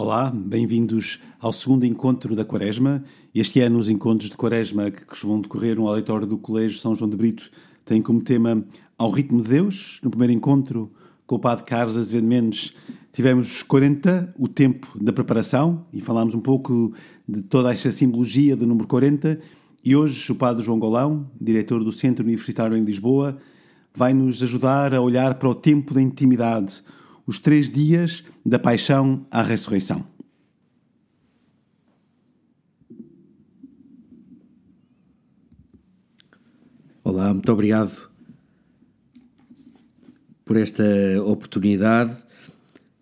Olá, bem-vindos ao segundo encontro da Quaresma. Este ano, os encontros de Quaresma que costumam decorrer no auditório do Colégio São João de Brito têm como tema Ao Ritmo de Deus. No primeiro encontro, com o Padre Carlos Azevedo Mendes, tivemos 40, o tempo da preparação, e falámos um pouco de toda esta simbologia do número 40. E hoje, o Padre João Golão, diretor do Centro Universitário em Lisboa, vai nos ajudar a olhar para o tempo da intimidade os três dias da paixão à ressurreição. Olá, muito obrigado por esta oportunidade.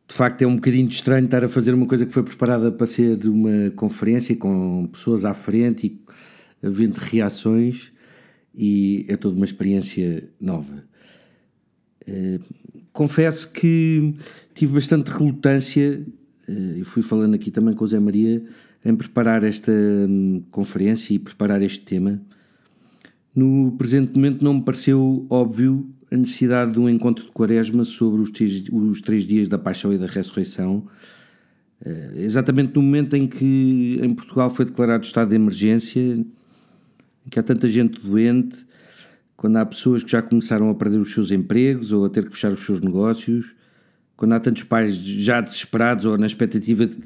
De facto, é um bocadinho estranho estar a fazer uma coisa que foi preparada para ser uma conferência com pessoas à frente e havendo reações, e é toda uma experiência nova. Confesso que tive bastante relutância, eh, e fui falando aqui também com o Zé Maria, em preparar esta hum, conferência e preparar este tema. No presente momento não me pareceu óbvio a necessidade de um encontro de quaresma sobre os três, os três dias da paixão e da ressurreição, eh, exatamente no momento em que em Portugal foi declarado estado de emergência, em que há tanta gente doente, quando há pessoas que já começaram a perder os seus empregos ou a ter que fechar os seus negócios, quando há tantos pais já desesperados ou na expectativa de,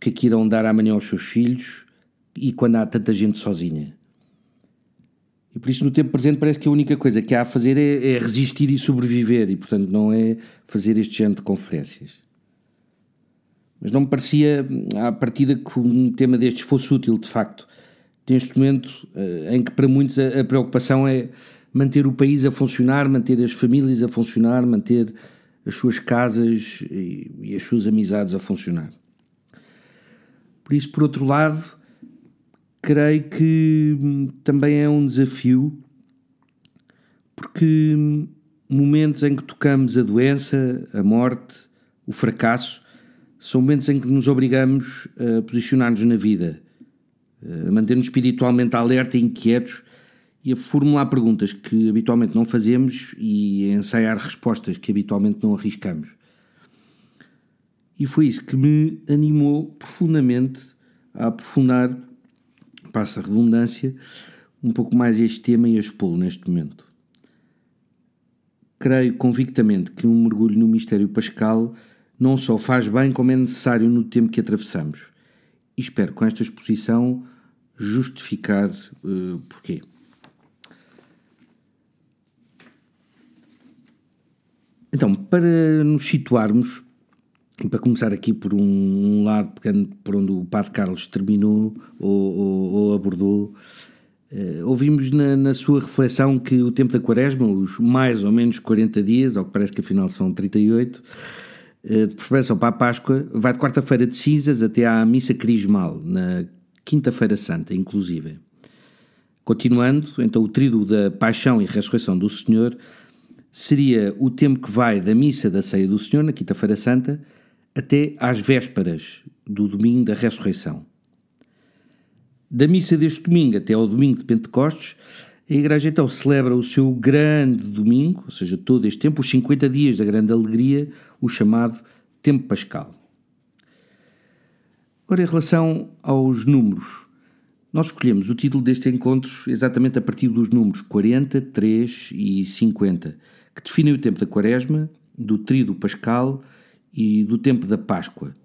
que que irão dar amanhã aos seus filhos e quando há tanta gente sozinha. E por isso, no tempo presente, parece que a única coisa que há a fazer é, é resistir e sobreviver, e portanto não é fazer este género de conferências. Mas não me parecia, à partida, que um tema destes fosse útil, de facto, neste momento eh, em que para muitos a preocupação é manter o país a funcionar, manter as famílias a funcionar, manter as suas casas e, e as suas amizades a funcionar. Por isso, por outro lado, creio que hum, também é um desafio, porque hum, momentos em que tocamos a doença, a morte, o fracasso, são momentos em que nos obrigamos a posicionar-nos na vida, a manter-nos espiritualmente alerta e inquietos e a formular perguntas que habitualmente não fazemos e a ensaiar respostas que habitualmente não arriscamos. E foi isso que me animou profundamente a aprofundar, passa a redundância, um pouco mais este tema e a expô-lo neste momento. Creio convictamente que um mergulho no mistério pascal não só faz bem, como é necessário no tempo que atravessamos. E espero com esta exposição justificar uh, porquê. Então, para nos situarmos, e para começar aqui por um, lado, pegando por onde o Padre Carlos terminou ou, ou, ou abordou, uh, ouvimos na, na, sua reflexão que o tempo da Quaresma, os mais ou menos 40 dias, ao que parece que afinal são 38, uh, de preparação para a Páscoa, vai de quarta-feira de cinzas até à missa crismal, na Quinta-feira Santa, inclusive. Continuando, então, o tríduo da Paixão e Ressurreição do Senhor seria o tempo que vai da missa da ceia do Senhor, na Quinta-feira Santa, até às vésperas do domingo da ressurreição. Da missa deste domingo até ao domingo de Pentecostes, a Igreja então celebra o seu grande domingo, ou seja, todo este tempo, os 50 dias da grande alegria, o chamado Tempo Pascal. Ora, em relação aos números, nós escolhemos o título deste encontro exatamente a partir dos números 40, 3 e 50, que definem o tempo da Quaresma, do Tríduo Pascal e do tempo da Páscoa,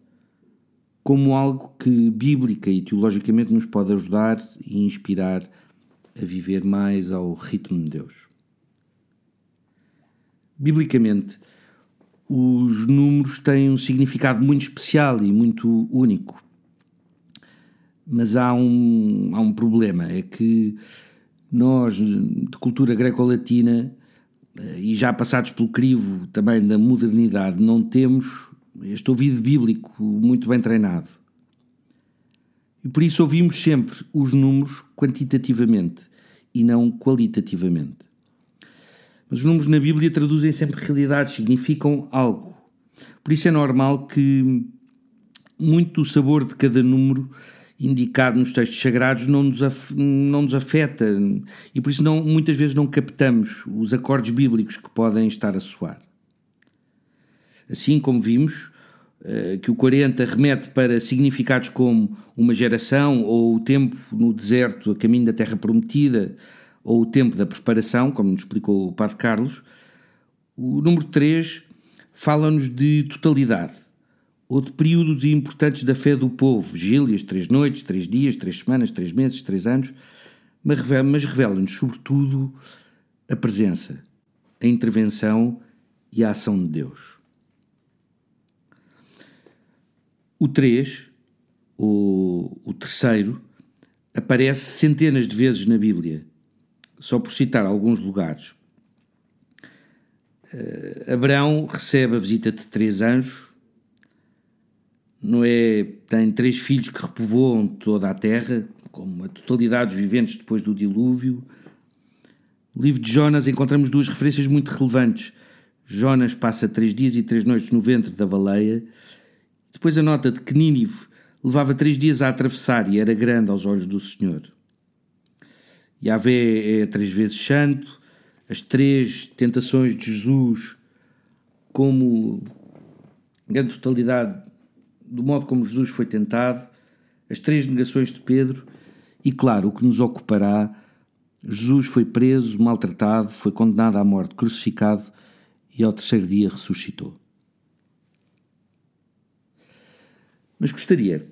como algo que bíblica e teologicamente nos pode ajudar e inspirar a viver mais ao ritmo de Deus. Biblicamente, os números têm um significado muito especial e muito único. Mas há um, há um problema, é que nós, de cultura greco-latina, e já passados pelo crivo também da modernidade, não temos este ouvido bíblico muito bem treinado. E por isso ouvimos sempre os números quantitativamente e não qualitativamente. Mas os números na Bíblia traduzem sempre realidades, significam algo. Por isso é normal que muito do sabor de cada número indicado nos textos sagrados não nos, não nos afeta e por isso não, muitas vezes não captamos os acordes bíblicos que podem estar a soar. Assim como vimos, uh, que o 40 remete para significados como uma geração ou o tempo no deserto a caminho da terra prometida ou o tempo da preparação, como nos explicou o Padre Carlos, o número 3 fala-nos de totalidade ou de períodos importantes da fé do povo, vigílias, três noites, três dias, três semanas, três meses, três anos, mas revela-nos, sobretudo, a presença, a intervenção e a ação de Deus. O 3, o, o terceiro, aparece centenas de vezes na Bíblia, só por citar alguns lugares. Uh, Abraão recebe a visita de três anjos, Noé tem três filhos que repovoam toda a terra, como a totalidade dos viventes depois do dilúvio. No livro de Jonas encontramos duas referências muito relevantes. Jonas passa três dias e três noites no ventre da baleia. Depois a nota de que Nínive levava três dias a atravessar e era grande aos olhos do Senhor. Yahvé é três vezes santo. As três tentações de Jesus, como grande totalidade do modo como Jesus foi tentado, as três negações de Pedro e, claro, o que nos ocupará. Jesus foi preso, maltratado, foi condenado à morte, crucificado e ao terceiro dia ressuscitou. Mas gostaria,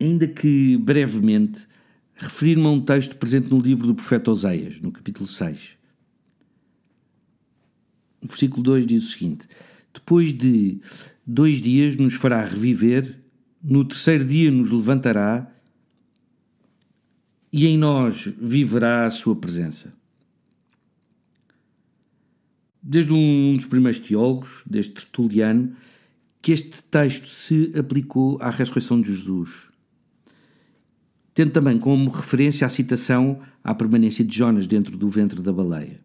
ainda que brevemente, referir-me a um texto presente no livro do profeta Oseias, no capítulo 6. O versículo 2 diz o seguinte: Depois de dois dias nos fará reviver, no terceiro dia nos levantará e em nós viverá a sua presença. Desde um dos primeiros teólogos, desde Tertuliano, que este texto se aplicou à ressurreição de Jesus, tendo também como referência a citação à permanência de Jonas dentro do ventre da baleia.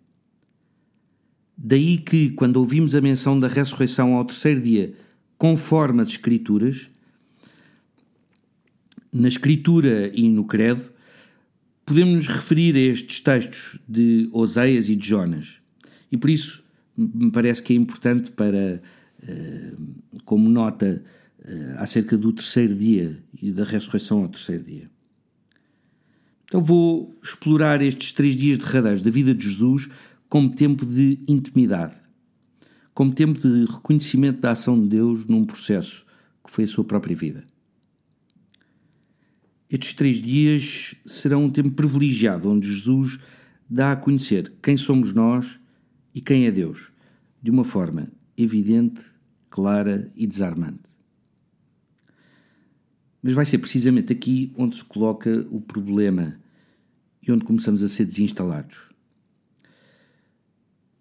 Daí que, quando ouvimos a menção da ressurreição ao terceiro dia conforme as Escrituras, na Escritura e no Credo, podemos nos referir a estes textos de Oseias e de Jonas. E por isso me parece que é importante para, eh, como nota eh, acerca do terceiro dia e da ressurreição ao terceiro dia. Então vou explorar estes três dias derradeiros da vida de Jesus como tempo de intimidade como tempo de reconhecimento da ação de Deus num processo que foi a sua própria vida. Estes três dias serão um tempo privilegiado onde Jesus dá a conhecer quem somos nós e quem é Deus, de uma forma evidente, clara e desarmante. Mas vai ser precisamente aqui onde se coloca o problema e onde começamos a ser desinstalados.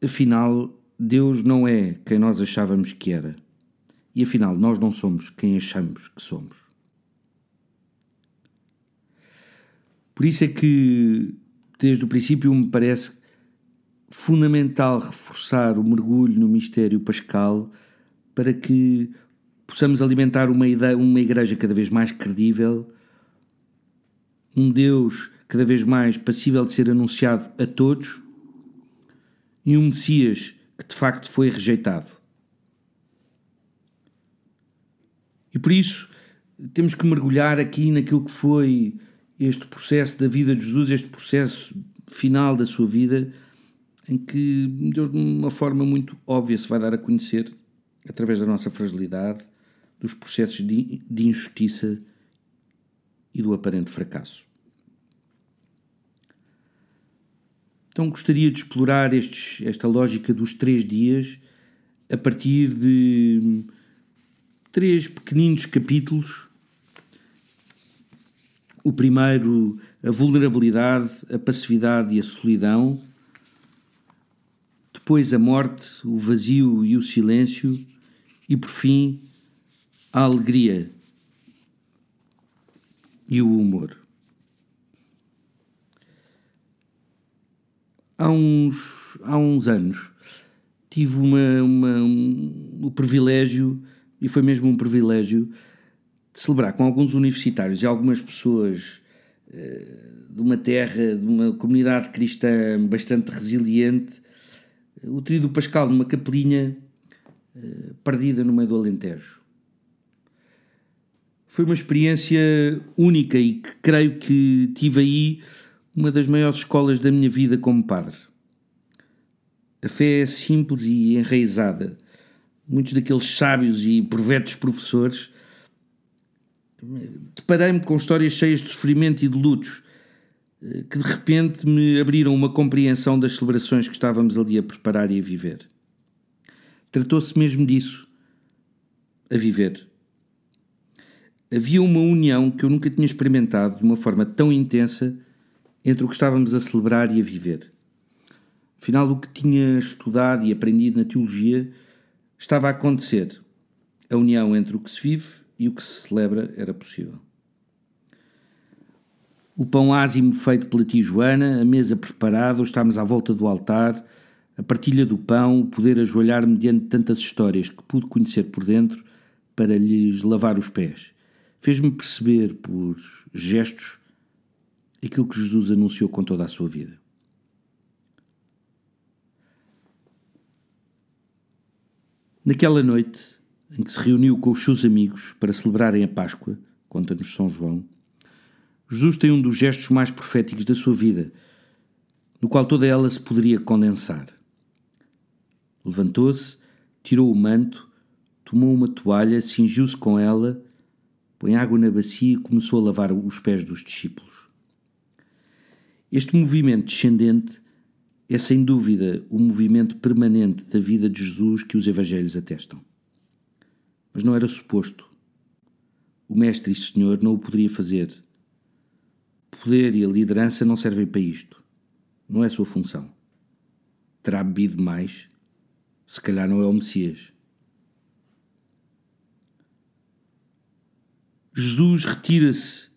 Afinal, Deus não é quem nós achávamos que era. E afinal, nós não somos quem achamos que somos. Por isso é que, desde o princípio, me parece fundamental reforçar o mergulho no mistério pascal para que possamos alimentar uma, ideia, uma igreja cada vez mais credível, um Deus cada vez mais passível de ser anunciado a todos e um Messias que de facto foi rejeitado. E por isso temos que mergulhar aqui naquilo que foi este processo da vida de Jesus, este processo final da sua vida, em que Deus, de uma forma muito óbvia, se vai dar a conhecer através da nossa fragilidade, dos processos de, de injustiça e do aparente fracasso. Então gostaria de explorar estes, esta lógica dos três dias a partir de três pequeninos capítulos. O primeiro, a vulnerabilidade, a passividade e a solidão. Depois, a morte, o vazio e o silêncio. E, por fim, a alegria e o humor. Há uns, há uns anos tive uma, uma, um, o privilégio, e foi mesmo um privilégio, de celebrar com alguns universitários e algumas pessoas uh, de uma terra, de uma comunidade cristã bastante resiliente, o trio do Pascal numa capelinha eh, perdida no meio do Alentejo. Foi uma experiência única e que creio que tive aí uma das maiores escolas da minha vida como padre. A fé é simples e enraizada. Muitos daqueles sábios e provetos professores deparei-me com histórias cheias de sofrimento e de lutos eh, que de repente me abriram uma compreensão das celebrações que estávamos ali a preparar e a viver. Tratou-se mesmo disso, a viver. Havia uma união que eu nunca tinha experimentado de uma forma tão intensa entre o que estávamos a celebrar e a viver. Afinal, o que tinha estudado e aprendido na teologia estava a acontecer. A união entre o que se vive e o que se celebra era possível. O pão ázimo feito pela tia Joana, a mesa preparada, estamos à volta do altar, a partilha do pão, o poder ajoelhar-me diante de tantas histórias que pude conhecer por dentro para lhes lavar os pés. Fez-me perceber por gestos aquilo que Jesus anunciou com toda a sua vida. Naquela noite em que se reuniu com os seus amigos para celebrarem a Páscoa, conta-nos São João, Jesus tem um dos gestos mais proféticos da sua vida, no qual toda ela se poderia condensar. Levantou-se, tirou o manto, tomou uma toalha, cingiu-se com ela, põe água na bacia e começou a lavar os pés dos discípulos. Este movimento descendente é sem dúvida o movimento permanente da vida de Jesus que os Evangelhos atestam. Mas não era suposto. O Mestre e Senhor não o poderia fazer poder e a liderança não servem para isto. Não é sua função. Terá bebido mais? Se calhar não é o Messias. Jesus retira-se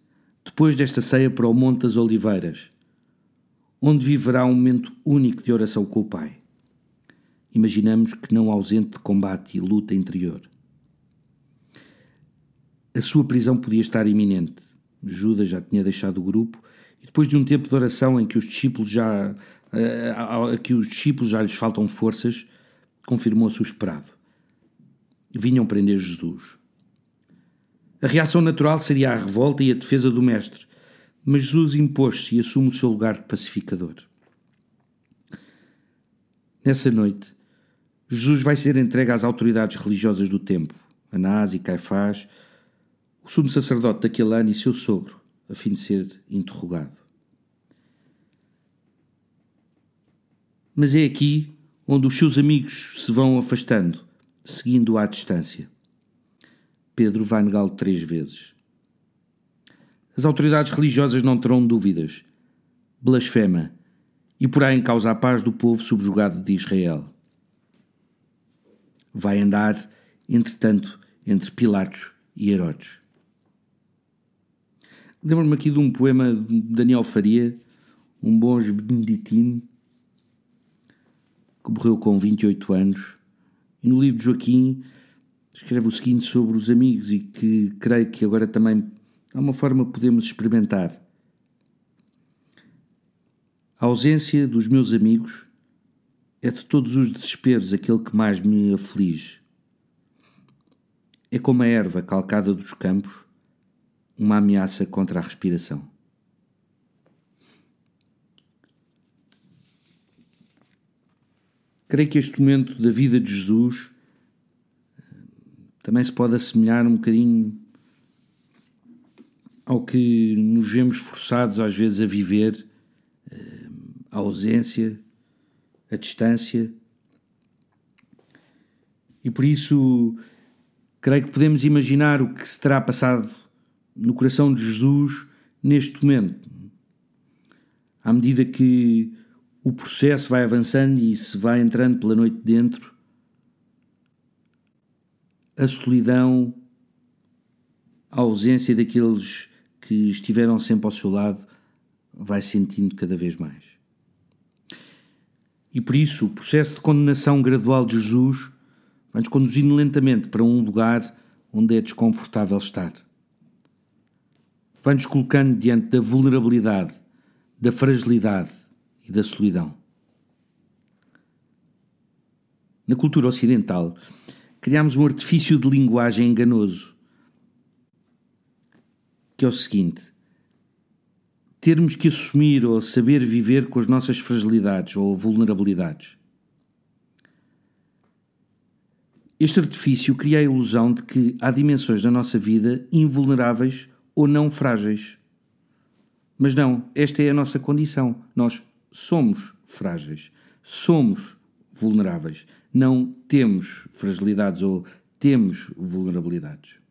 depois desta ceia para o Monte das Oliveiras, onde viverá um momento único de oração com o Pai. Imaginamos que não ausente de combate e luta interior. A sua prisão podia estar iminente Judas já tinha deixado o grupo, e depois de um tempo de oração em que os discípulos já, uh, que os discípulos já lhes faltam forças, confirmou-se o esperado. Vinham prender Jesus. A reação natural seria a revolta e a defesa do Mestre, mas Jesus impôs-se e assume o seu lugar de pacificador. Nessa noite, Jesus vai ser entregue às autoridades religiosas do tempo, Anás e Caifás, o sumo sacerdote daquele ano e seu sogro, a fim de ser interrogado. Mas é aqui onde os seus amigos se vão afastando, seguindo-o à distância. Pedro vai negá-lo três vezes. As autoridades religiosas não terão dúvidas. Blasfema e porá em causa a paz do povo subjugado de Israel. Vai andar, entretanto, entre Pilatos e Herodes. Lembro-me aqui de um poema de Daniel Faria, um bom beneditino, que morreu com 28 anos. E no livro de Joaquim escreve o seguinte sobre os amigos e que creio que agora também há uma forma podemos experimentar. A ausência dos meus amigos é de todos os desesperos aquele que mais me aflige. É como a erva calcada dos campos uma ameaça contra a respiração. Creio que este momento da vida de Jesus eh, também se pode assemelhar um bocadinho ao que nos vemos forçados às vezes a viver, eh, a ausência, a distância. E por isso creio que podemos imaginar o que se terá passado no coração de Jesus neste momento. À medida que o processo vai avançando e se vai entrando pela noite dentro, a solidão, a ausência daqueles que estiveram sempre ao seu lado, vai sentindo cada vez mais. E por isso, o processo de condenação gradual de Jesus vai-nos conduzindo lentamente para um lugar onde é desconfortável estar vai-nos colocando diante da vulnerabilidade, da fragilidade e da solidão. Na cultura ocidental, criámos um artifício de linguagem enganoso, que é o seguinte: termos que assumir ou saber viver com as nossas fragilidades ou vulnerabilidades. Este artifício cria a ilusão de que há dimensões da nossa vida invulneráveis ou não frágeis. Mas não, esta é a nossa condição. Nós somos frágeis, somos vulneráveis, não temos fragilidades ou temos vulnerabilidades.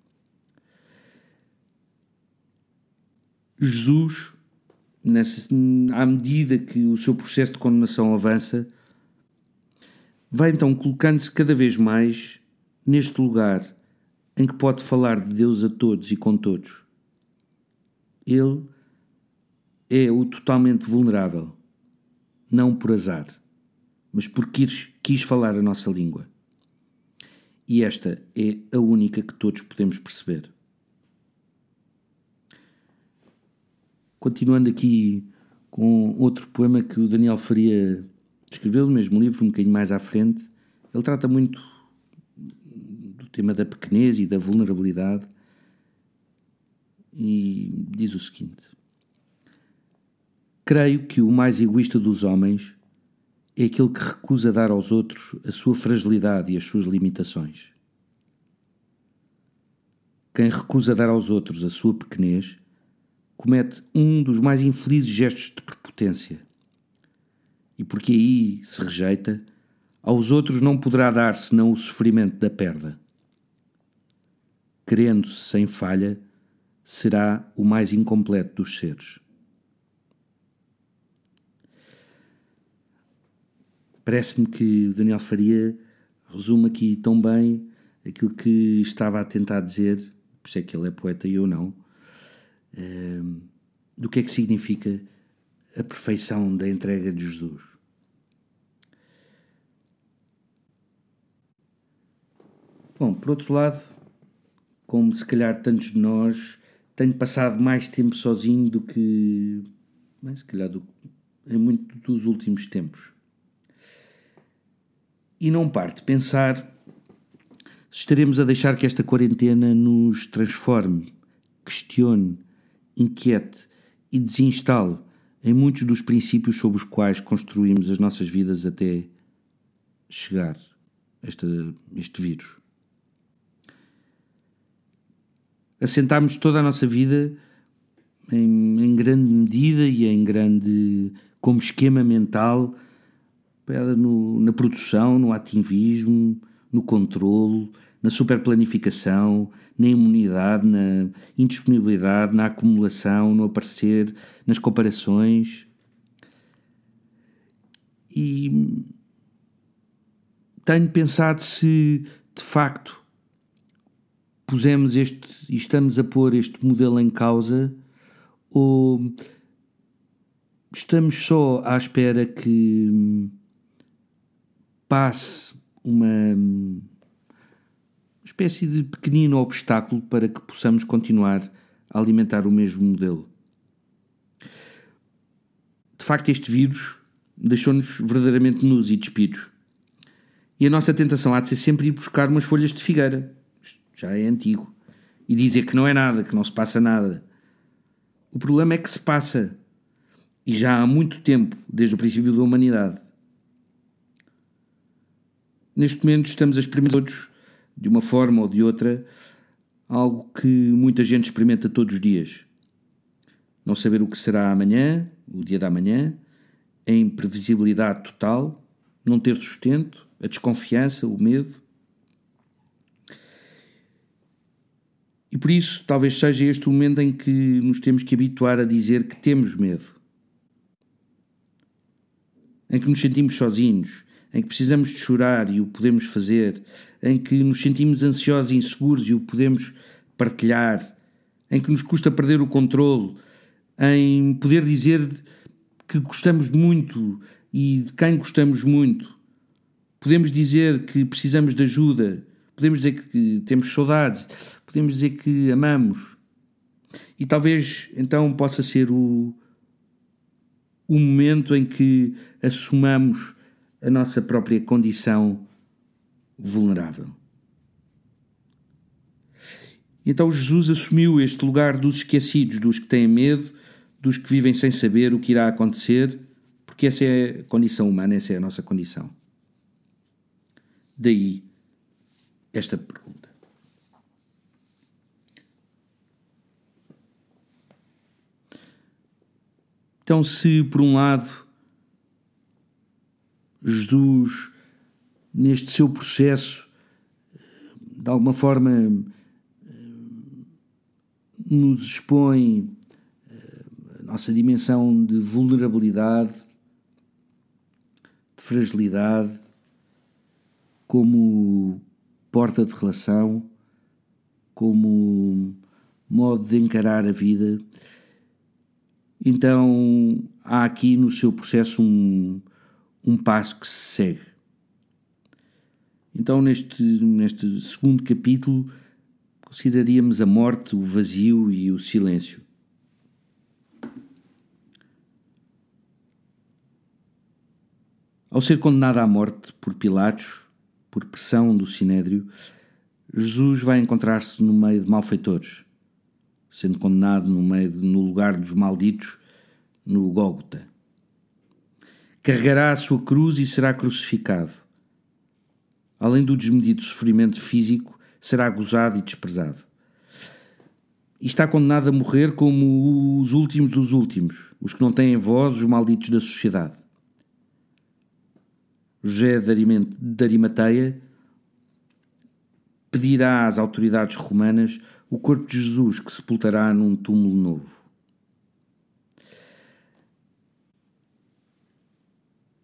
Jesus, nessa, à medida que o seu processo de condenação avança, vai então colocando-se cada vez mais neste lugar em que pode falar de Deus a todos e com todos. Ele é o totalmente vulnerável, não por azar, mas porque quis, quis falar a nossa língua. E esta é a única que todos podemos perceber. Continuando aqui com outro poema que o Daniel Faria escreveu no mesmo livro, um bocadinho mais à frente, ele trata muito do tema da pequenez e da vulnerabilidade e diz o seguinte: Creio que o mais egoísta dos homens é aquele que recusa dar aos outros a sua fragilidade e as suas limitações. Quem recusa dar aos outros a sua pequenez comete um dos mais infelizes gestos de prepotência e porque aí se rejeita, aos outros não poderá dar senão o sofrimento da perda. Querendo-se sem falha, será o mais incompleto dos seres. Parece-me que Daniel Faria resume aqui tão bem aquilo que estava a tentar dizer, por isso é que ele é poeta e eu não, do que é que significa a perfeição da entrega de Jesus. Bom, por outro lado, como se calhar tantos de nós, tenho passado mais tempo sozinho do que, bem, se calhar, do, em muito dos últimos tempos. E não parte pensar se estaremos a deixar que esta quarentena nos transforme, questione, inquiete e desinstale em muitos dos princípios sobre os quais construímos as nossas vidas até chegar esta, este vírus. Assentámos toda a nossa vida em, em, grande medida e em grande como esquema mental no, na produção, no ativismo, no controlo, na superplanificação, na imunidade, na indisponibilidade, na acumulação, no aparecer, nas comparações. E tenho pensado se de facto pusemos este e estamos a pôr este modelo em causa ou estamos só à espera que passe uma espécie de pequenino obstáculo para que possamos continuar a alimentar o mesmo modelo. De facto, este vírus deixou-nos verdadeiramente nus e despidos. E a nossa tentação há de ser sempre ir buscar umas folhas de figueira, já é antigo, e dizer que não é nada, que não se passa nada. O problema é que se passa, e já há muito tempo, desde o princípio da humanidade. Neste momento estamos a experimentar todos de uma forma ou de outra, algo que muita gente experimenta todos os dias. Não saber o que será amanhã, o dia da manhã, a imprevisibilidade total, não ter sustento, a desconfiança, o medo. E por isso, talvez seja este o momento em que nos temos que habituar a dizer que temos medo. Em que nos sentimos sozinhos, em que precisamos de chorar e o podemos fazer, em que nos sentimos ansiosos e inseguros e o podemos partilhar, em que nos custa perder o controle, em poder dizer que gostamos muito e de quem gostamos muito. Podemos dizer que precisamos de ajuda, podemos dizer que temos saudades, podemos dizer que amamos. E talvez então possa ser o, o momento em que assumamos a nossa própria condição vulnerável. Então Jesus assumiu este lugar dos esquecidos, dos que têm medo, dos que vivem sem saber o que irá acontecer, porque essa é a condição humana, essa é a nossa condição. Daí esta pergunta. Então, se por um lado Jesus, neste seu processo, de alguma forma nos expõe a nossa dimensão de vulnerabilidade, de fragilidade, como porta de relação, como modo de encarar a vida. Então há aqui no seu processo um, um passo que se segue. Então, neste, neste segundo capítulo, consideraríamos a morte, o vazio e o silêncio. Ao ser condenado à morte por Pilatos, por pressão do Sinédrio, Jesus vai encontrar-se no meio de malfeitores, sendo condenado no, meio, no lugar dos malditos, no Gólgota. Carregará a sua cruz e será crucificado. Além do desmedido sofrimento físico, será gozado e desprezado. E está condenado a morrer como os últimos dos últimos, os que não têm voz, os malditos da sociedade. José de Arimateia pedirá às autoridades romanas o corpo de Jesus que sepultará num túmulo novo.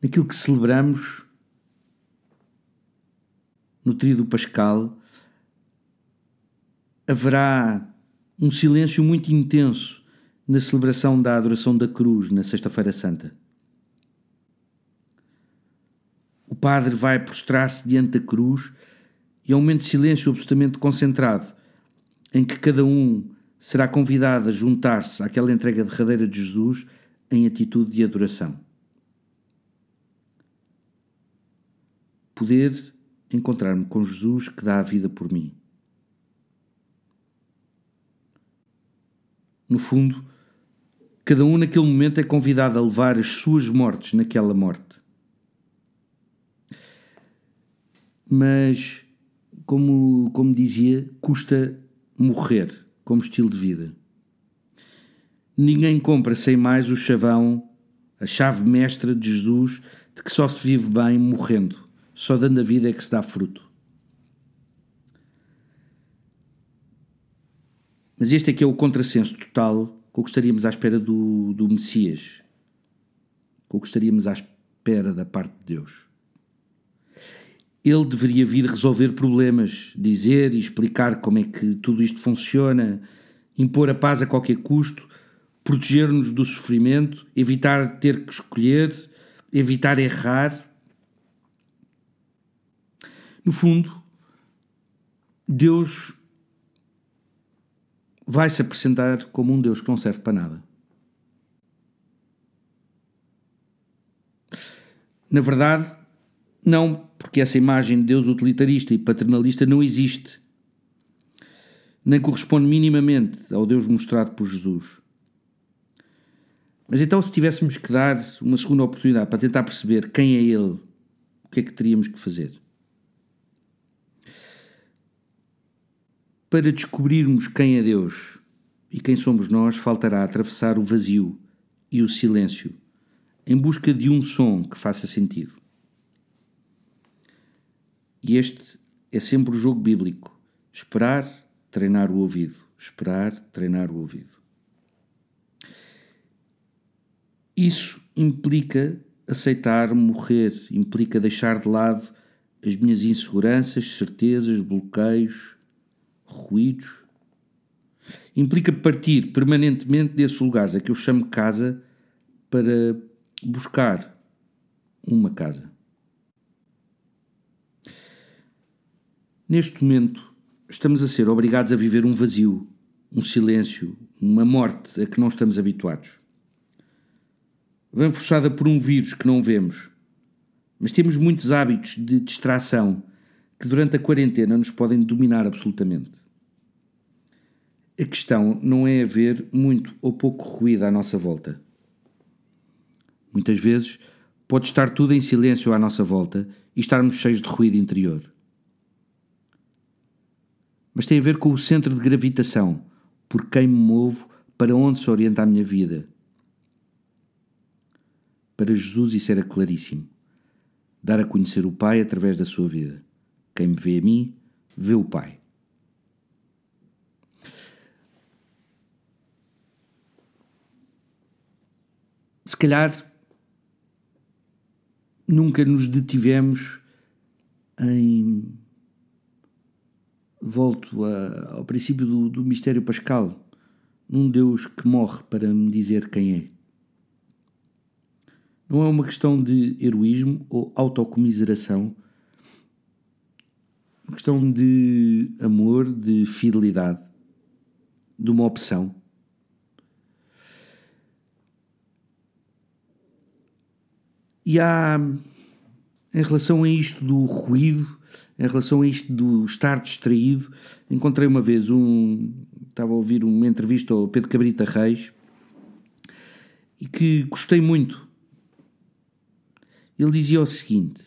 Naquilo que celebramos no tríodo pascal, haverá um silêncio muito intenso na celebração da adoração da cruz na Sexta-feira Santa. O padre vai prostrar-se diante da cruz e é um momento de silêncio absolutamente concentrado, em que cada um será convidado a juntar-se àquela entrega derradeira de Jesus em atitude de adoração. Poder encontrar-me com Jesus que dá a vida por mim. No fundo, cada um naquele momento é convidado a levar as suas mortes naquela morte. Mas, como, como dizia, custa morrer como estilo de vida. Ninguém compra sem mais o chavão, a chave mestra de Jesus, de que só se vive bem morrendo, só dando a vida é que se dá fruto. Mas este é que é o contrassenso total com que estaríamos à espera do, do Messias, que estaríamos à espera da parte de Deus. Ele deveria vir resolver problemas, dizer e explicar como é que tudo isto funciona, impor a paz a qualquer custo, proteger-nos do sofrimento, evitar ter que escolher, evitar errar. No fundo, Deus vai se apresentar como um Deus que não serve para nada. Na verdade, não, porque essa imagem de Deus utilitarista e paternalista não existe, nem corresponde minimamente ao Deus mostrado por Jesus. Mas então, se tivéssemos que dar uma segunda oportunidade para tentar perceber quem é Ele, o que é que teríamos que fazer? Para descobrirmos quem é Deus e quem somos nós, faltará atravessar o vazio e o silêncio em busca de um som que faça sentido. E este é sempre o jogo bíblico: esperar, treinar o ouvido, esperar, treinar o ouvido. Isso implica aceitar morrer, implica deixar de lado as minhas inseguranças, certezas, bloqueios, ruídos. Implica partir permanentemente desses lugares a que eu chamo casa para buscar uma casa. Neste momento, estamos a ser obrigados a viver um vazio, um silêncio, uma morte a que não estamos habituados. Vem forçada por um vírus que não vemos, mas temos muitos hábitos de distração que durante a quarentena nos podem dominar absolutamente. A questão não é haver muito ou pouco ruído à nossa volta. Muitas vezes pode estar tudo em silêncio à nossa volta e estarmos cheios de ruído interior. Mas tem a ver com o centro de gravitação, por quem me movo, para onde se orienta a minha vida. Para Jesus isso era claríssimo. Dar a conhecer o Pai através da sua vida. Quem me vê a mim, vê o Pai. Se calhar nunca nos detivemos em. Volto a, ao princípio do, do mistério pascal, num Deus que morre para me dizer quem é. Não é uma questão de heroísmo ou autocomiseração, uma questão de amor, de fidelidade, de uma opção. E há, em relação a isto do ruído, em relação a isto do estar distraído, encontrei uma vez um. Estava a ouvir uma entrevista ao Pedro Cabrita Reis e que gostei muito. Ele dizia o seguinte: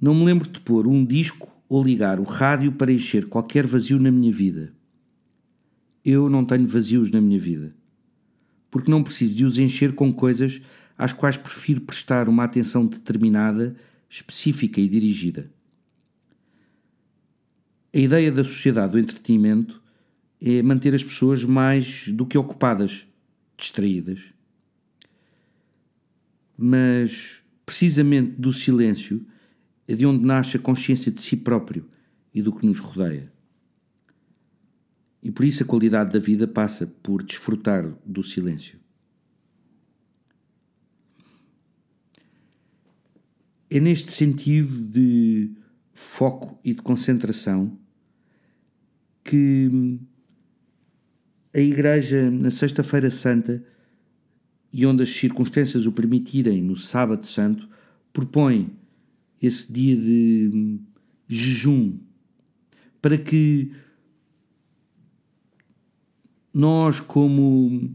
Não me lembro de pôr um disco ou ligar o rádio para encher qualquer vazio na minha vida. Eu não tenho vazios na minha vida, porque não preciso de os encher com coisas às quais prefiro prestar uma atenção determinada, específica e dirigida. A ideia da sociedade do entretenimento é manter as pessoas mais do que ocupadas, distraídas. Mas, precisamente do silêncio, é de onde nasce a consciência de si próprio e do que nos rodeia. E por isso a qualidade da vida passa por desfrutar do silêncio. É neste sentido de foco e de concentração que a Igreja, na Sexta-feira Santa, e onde as circunstâncias o permitirem, no Sábado Santo, propõe esse dia de jejum para que nós, como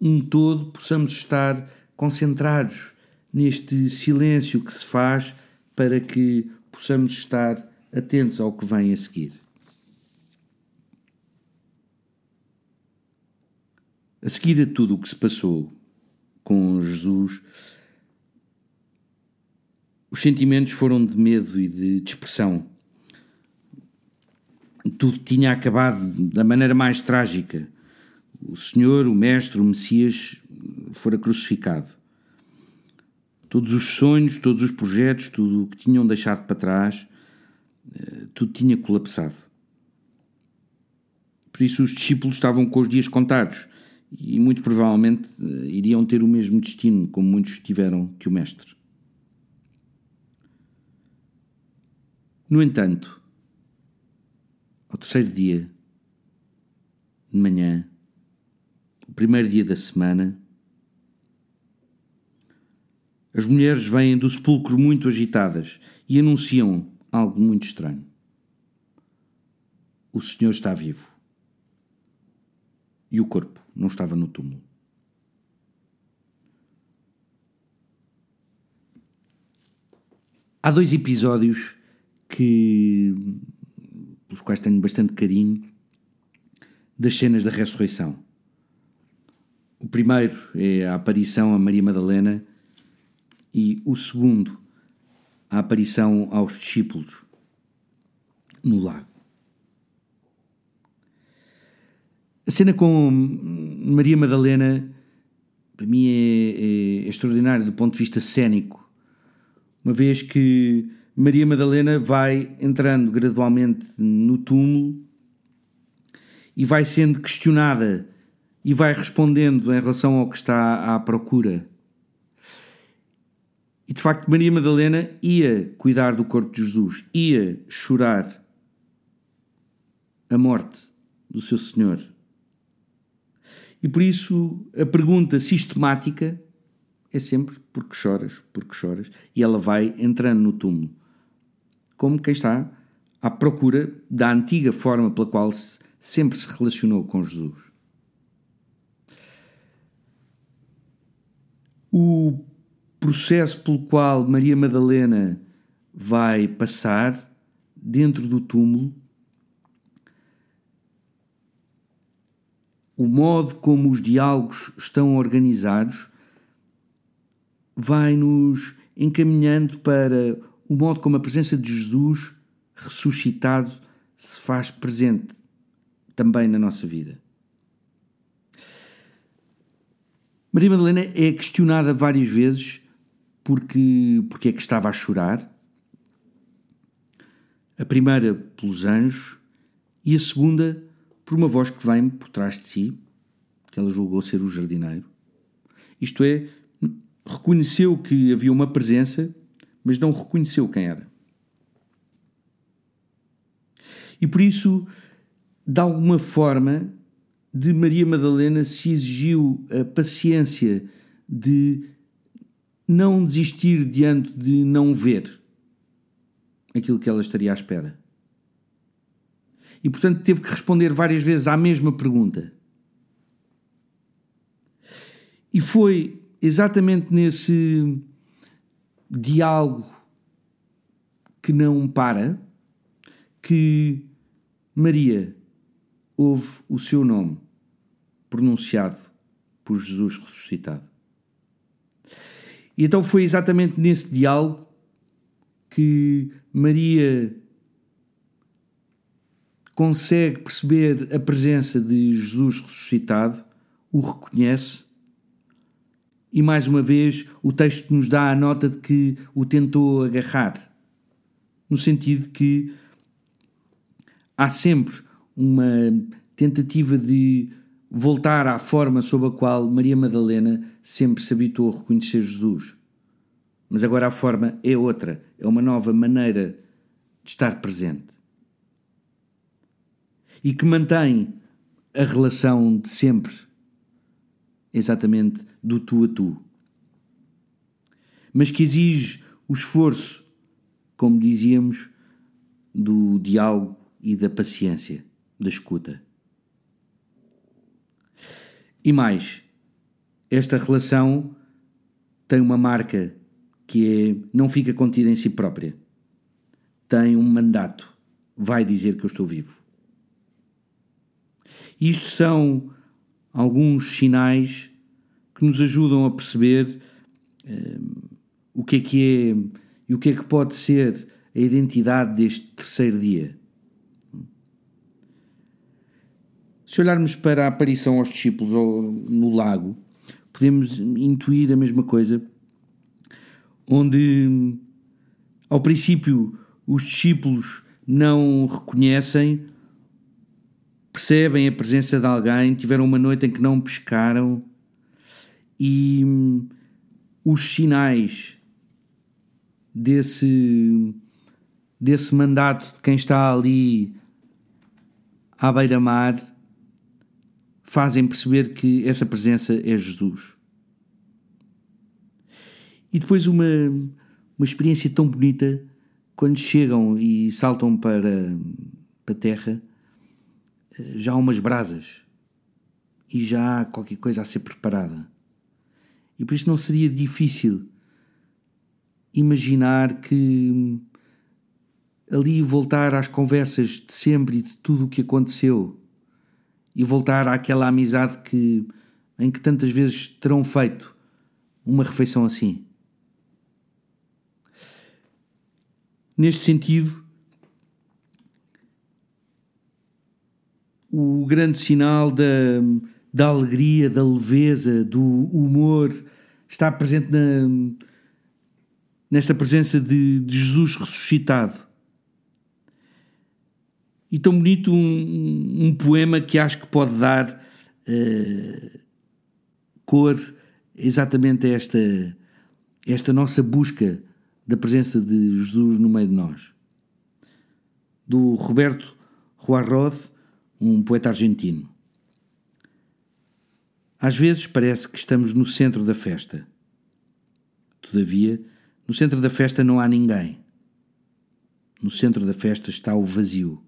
um todo, possamos estar concentrados neste silêncio que se faz para que possamos estar atentos ao que vem a seguir. A seguir a tudo o que se passou com Jesus, os sentimentos foram de medo e de dispersão. Tudo tinha acabado da maneira mais trágica. O Senhor, o Mestre, o Messias, fora crucificado. Todos os sonhos, todos os projetos, tudo o que tinham deixado para trás, eh, tudo tinha colapsado. Por isso os discípulos estavam com os dias contados e muito provavelmente eh, iriam ter o mesmo destino como muitos tiveram que o Mestre. No entanto, ao terceiro dia, de manhã, o primeiro dia da semana, as mulheres vêm do sepulcro muito agitadas e anunciam algo muito estranho. O Senhor está vivo. E o corpo não estava no túmulo. Há dois episódios que pelos quais tenho bastante carinho das cenas da ressurreição. O primeiro é a aparição a Maria Madalena e o segundo, a aparição aos discípulos no lago. A cena com Maria Madalena, para mim, é, é extraordinária do ponto de vista cênico, uma vez que Maria Madalena vai entrando gradualmente no túmulo e vai sendo questionada e vai respondendo em relação ao que está à procura. E de facto, Maria Madalena ia cuidar do corpo de Jesus, ia chorar a morte do seu Senhor. E por isso a pergunta sistemática é sempre: porque choras? Porque choras? E ela vai entrando no túmulo, como quem está à procura da antiga forma pela qual se sempre se relacionou com Jesus. O processo pelo qual Maria Madalena vai passar dentro do túmulo, o modo como os diálogos estão organizados, vai nos encaminhando para o modo como a presença de Jesus ressuscitado se faz presente também na nossa vida. Maria Madalena é questionada várias vezes porque, porque é que estava a chorar. A primeira pelos anjos e a segunda por uma voz que vem por trás de si, que ela julgou ser o jardineiro. Isto é, reconheceu que havia uma presença, mas não reconheceu quem era. E por isso, de alguma forma, de Maria Madalena se exigiu a paciência de não desistir diante de não ver aquilo que ela estaria à espera. E portanto teve que responder várias vezes à mesma pergunta. E foi exatamente nesse diálogo que não para que Maria ouve o seu nome pronunciado por Jesus ressuscitado. E então foi exatamente nesse diálogo que Maria consegue perceber a presença de Jesus ressuscitado, o reconhece e mais uma vez o texto nos dá a nota de que o tentou agarrar, no sentido de que há sempre uma tentativa de voltar à forma sob a qual Maria Madalena sempre se habituou a reconhecer Jesus. Mas agora a forma é outra, é uma nova maneira de estar presente. E que mantém a relação de sempre, exatamente do tu a tu. Mas que exige o esforço, como dizíamos, do diálogo e da paciência, da escuta. E mais, esta relação tem uma marca que é não fica contida em si própria. Tem um mandato. Vai dizer que eu estou vivo. Isto são alguns sinais que nos ajudam a perceber uh, o que é que é e o que é que pode ser a identidade deste terceiro dia. Se olharmos para a aparição aos discípulos no lago, podemos intuir a mesma coisa, onde ao princípio os discípulos não reconhecem, percebem a presença de alguém, tiveram uma noite em que não pescaram e os sinais desse, desse mandato de quem está ali à beira-mar fazem perceber que essa presença é Jesus. E depois uma, uma experiência tão bonita quando chegam e saltam para, para a terra, eh, já há umas brasas e já há qualquer coisa a ser preparada. E por isso não seria difícil imaginar que ali voltar às conversas de sempre e de tudo o que aconteceu e voltar àquela amizade que, em que tantas vezes terão feito uma refeição assim. Neste sentido, o grande sinal da, da alegria, da leveza, do humor está presente na, nesta presença de, de Jesus ressuscitado e tão bonito um, um, poema que acho que pode dar uh, cor exatamente a esta, esta nossa busca da presença de Jesus no meio de nós. Do Roberto Juarrod, um poeta argentino. Às vezes parece que estamos no centro da festa. Todavia, no centro da festa não há ninguém. No centro da festa está o vazio.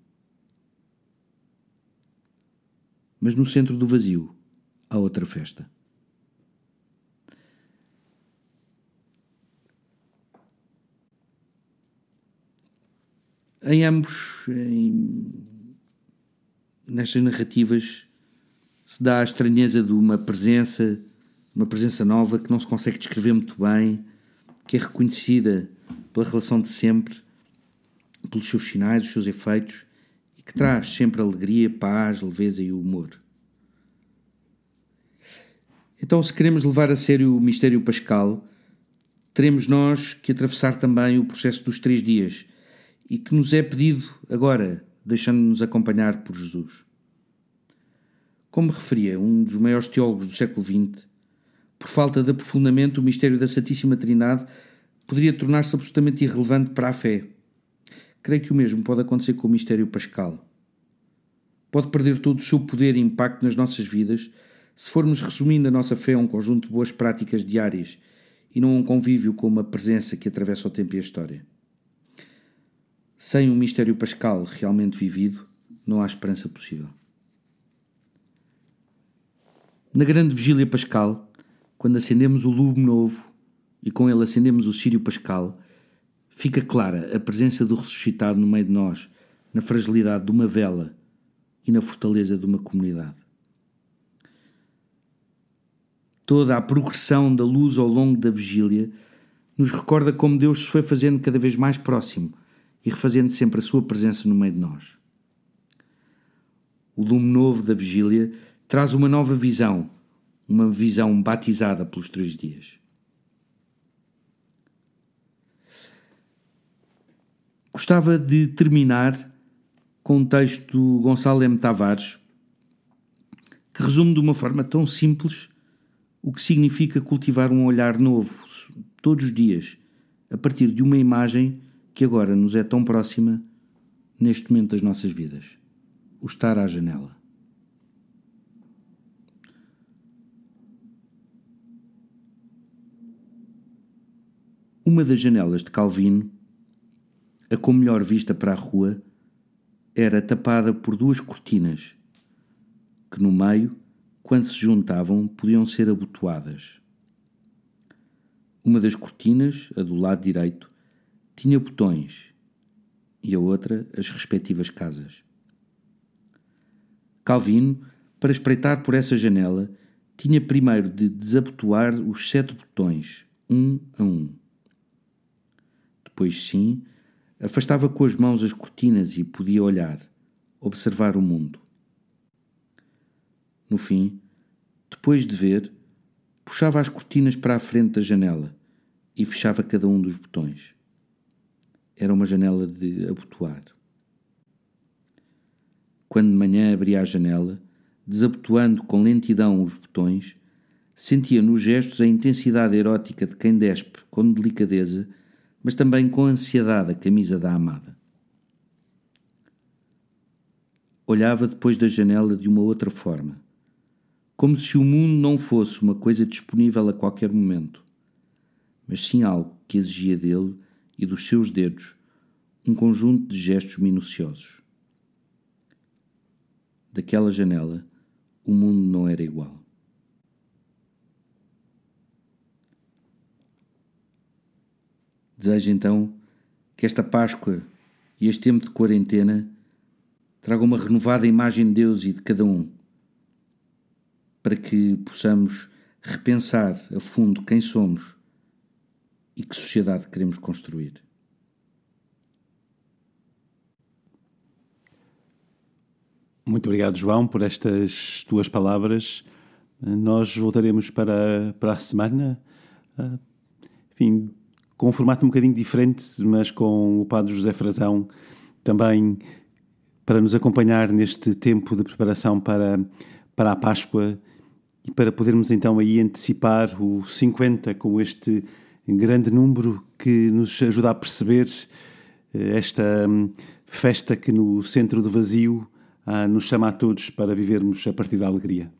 Mas no centro do vazio há outra festa. Em ambos, em, nestas narrativas, se dá a estranheza de uma presença, uma presença nova que não se consegue descrever muito bem, que é reconhecida pela relação de sempre, pelos seus sinais, os seus efeitos, que traz sempre alegria, paz, leveza e humor. Então, se queremos levar a sério o mistério pascal, teremos nós que atravessar também o processo dos três dias e que nos é pedido agora, deixando-nos acompanhar por Jesus. Como referia um dos maiores teólogos do século XX, por falta de aprofundamento, o mistério da Santíssima Trindade poderia tornar-se absolutamente irrelevante para a fé. Creio que o mesmo pode acontecer com o mistério pascal. Pode perder todo o seu poder e impacto nas nossas vidas se formos resumindo a nossa fé a um conjunto de boas práticas diárias e não a um convívio com uma presença que atravessa o tempo e a história. Sem um mistério pascal realmente vivido, não há esperança possível. Na grande vigília pascal, quando acendemos o lume novo e com ele acendemos o sírio pascal, fica clara a presença do ressuscitado no meio de nós, na fragilidade de uma vela e na fortaleza de uma comunidade. Toda a progressão da luz ao longo da vigília nos recorda como Deus se foi fazendo cada vez mais próximo e refazendo sempre a sua presença no meio de nós. O lume novo da vigília traz uma nova visão, uma visão batizada pelos três dias. Gostava de terminar com um texto do Gonçalo M. Tavares que resume de uma forma tão simples o que significa cultivar um olhar novo todos os dias, a partir de uma imagem que agora nos é tão próxima neste momento das nossas vidas: o estar à janela. Uma das janelas de Calvino, a com melhor vista para a rua, era tapada por duas cortinas, que no meio, quando se juntavam, podiam ser abotoadas. Uma das cortinas, a do lado direito, tinha botões e a outra as respectivas casas. Calvino, para espreitar por essa janela, tinha primeiro de desabotoar os sete botões, um a um. Depois, sim, afastava com as mãos as cortinas e podia olhar, observar o mundo. No fim, depois de ver, puxava as cortinas para a frente da janela e fechava cada um dos botões. Era uma janela de abotoar. Quando de manhã abria a janela, desabotoando com lentidão os botões, sentia nos gestos a intensidade erótica de quem despe com delicadeza, mas também com ansiedade a camisa da amada. Olhava depois da janela de uma outra forma, como se o mundo não fosse uma coisa disponível a qualquer momento, mas sim algo que exigia dele e dos seus dedos um conjunto de gestos minuciosos. Daquela janela, o mundo não era igual. Desejo então que esta Páscoa e este tempo de quarentena tragam uma renovada imagem de Deus e de cada um, para que possamos repensar a fundo quem somos e que sociedade queremos construir. Muito obrigado, João, por estas tuas palavras. Nós voltaremos para, para a semana, ah, enfim, com um formato um bocadinho diferente, mas com o Padre José Frazão também para nos acompanhar neste tempo de preparação para, para a Páscoa e para podermos então aí antecipar o 50 com este grande número que nos ajuda a perceber eh, esta hum, festa que no centro do vazio ah, nos chama a todos para vivermos a partir da alegria.